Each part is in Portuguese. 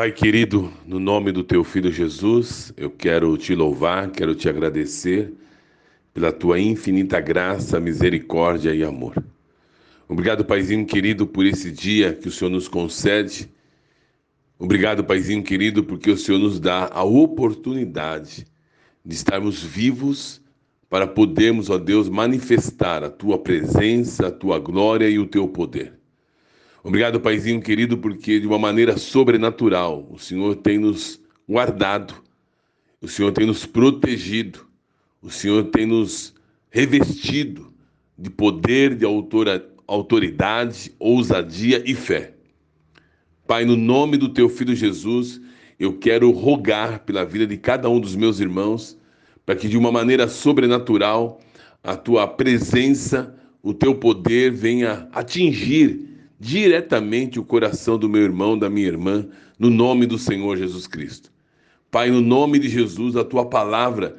Pai querido, no nome do teu filho Jesus, eu quero te louvar, quero te agradecer pela tua infinita graça, misericórdia e amor. Obrigado, Paizinho querido, por esse dia que o Senhor nos concede. Obrigado, Paizinho querido, porque o Senhor nos dá a oportunidade de estarmos vivos para podermos, ó Deus, manifestar a tua presença, a tua glória e o teu poder. Obrigado, Paizinho querido, porque de uma maneira sobrenatural o Senhor tem nos guardado, o Senhor tem nos protegido, o Senhor tem nos revestido de poder, de autoridade, ousadia e fé. Pai, no nome do teu filho Jesus, eu quero rogar pela vida de cada um dos meus irmãos para que de uma maneira sobrenatural a tua presença, o teu poder venha atingir diretamente o coração do meu irmão, da minha irmã, no nome do Senhor Jesus Cristo. Pai, no nome de Jesus, a tua palavra,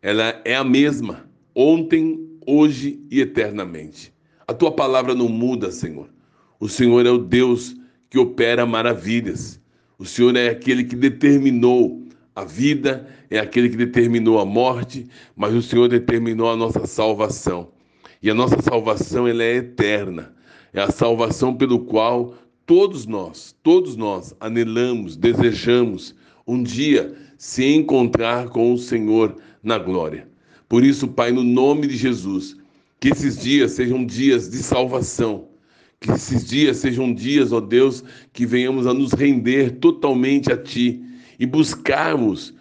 ela é a mesma, ontem, hoje e eternamente. A tua palavra não muda, Senhor. O Senhor é o Deus que opera maravilhas. O Senhor é aquele que determinou a vida é aquele que determinou a morte, mas o Senhor determinou a nossa salvação. E a nossa salvação ela é eterna. É a salvação pelo qual todos nós, todos nós anelamos, desejamos um dia se encontrar com o Senhor na glória. Por isso, Pai, no nome de Jesus, que esses dias sejam dias de salvação, que esses dias sejam dias, ó Deus, que venhamos a nos render totalmente a Ti e buscarmos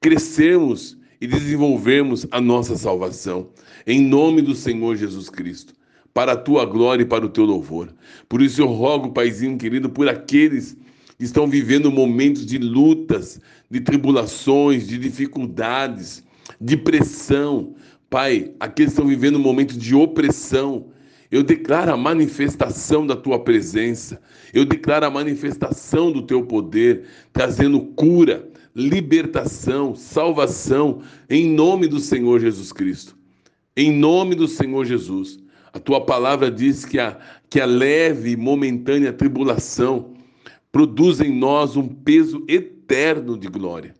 crescermos e desenvolvermos a nossa salvação. Em nome do Senhor Jesus Cristo. Para a tua glória e para o teu louvor. Por isso eu rogo, Paizinho querido, por aqueles que estão vivendo momentos de lutas, de tribulações, de dificuldades, de pressão. Pai, aqueles que estão vivendo momentos de opressão, eu declaro a manifestação da tua presença. Eu declaro a manifestação do teu poder, trazendo cura, libertação, salvação, em nome do Senhor Jesus Cristo. Em nome do Senhor Jesus. A tua palavra diz que a, que a leve e momentânea tribulação produz em nós um peso eterno de glória.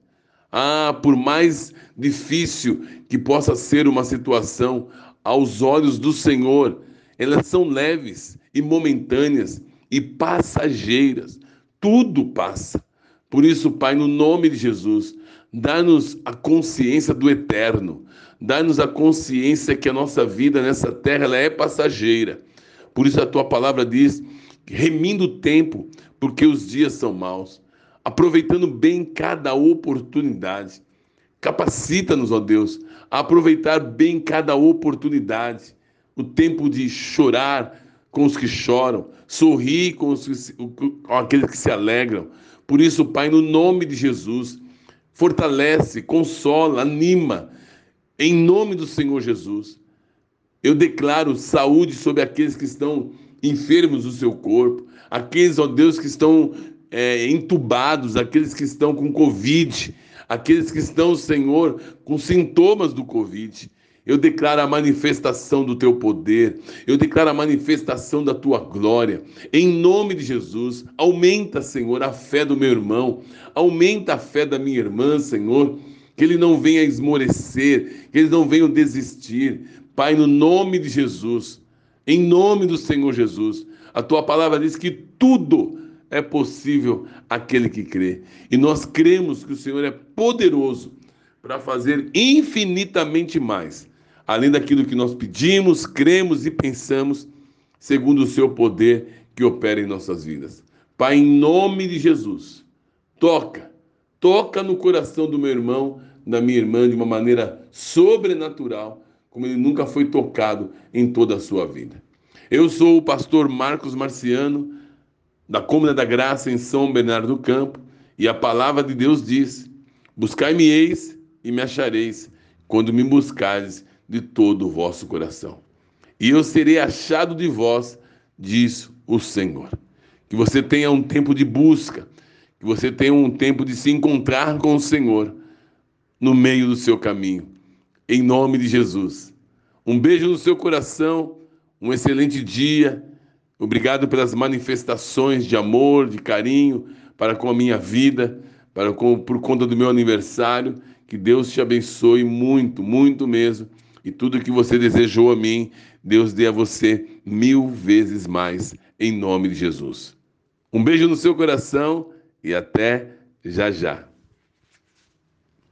Ah, por mais difícil que possa ser uma situação, aos olhos do Senhor, elas são leves e momentâneas e passageiras. Tudo passa. Por isso, Pai, no nome de Jesus, dá-nos a consciência do eterno. Dá-nos a consciência que a nossa vida nessa terra ela é passageira. Por isso a tua palavra diz, remindo o tempo, porque os dias são maus. Aproveitando bem cada oportunidade. Capacita-nos, ó Deus, a aproveitar bem cada oportunidade o tempo de chorar com os que choram, sorrir com, os, com aqueles que se alegram. Por isso, Pai, no nome de Jesus, fortalece, consola, anima, em nome do Senhor Jesus. Eu declaro saúde sobre aqueles que estão enfermos do seu corpo, aqueles, ó Deus, que estão é, entubados, aqueles que estão com Covid, aqueles que estão, Senhor, com sintomas do Covid. Eu declaro a manifestação do teu poder. Eu declaro a manifestação da tua glória. Em nome de Jesus, aumenta, Senhor, a fé do meu irmão. Aumenta a fé da minha irmã, Senhor. Que ele não venha esmorecer, que eles não venham desistir. Pai, no nome de Jesus, em nome do Senhor Jesus, a tua palavra diz que tudo é possível aquele que crê. E nós cremos que o Senhor é poderoso para fazer infinitamente mais além daquilo que nós pedimos, cremos e pensamos, segundo o seu poder que opera em nossas vidas. Pai, em nome de Jesus, toca, toca no coração do meu irmão, da minha irmã, de uma maneira sobrenatural, como ele nunca foi tocado em toda a sua vida. Eu sou o pastor Marcos Marciano, da Cômoda da Graça em São Bernardo do Campo, e a palavra de Deus diz: Buscai-me-eis e me achareis, quando me buscares de todo o vosso coração. E eu serei achado de vós, diz o Senhor. Que você tenha um tempo de busca, que você tenha um tempo de se encontrar com o Senhor no meio do seu caminho. Em nome de Jesus. Um beijo no seu coração, um excelente dia. Obrigado pelas manifestações de amor, de carinho, para com a minha vida, para com, por conta do meu aniversário. Que Deus te abençoe muito, muito mesmo. E tudo que você desejou a mim, Deus dê a você mil vezes mais, em nome de Jesus. Um beijo no seu coração e até já já.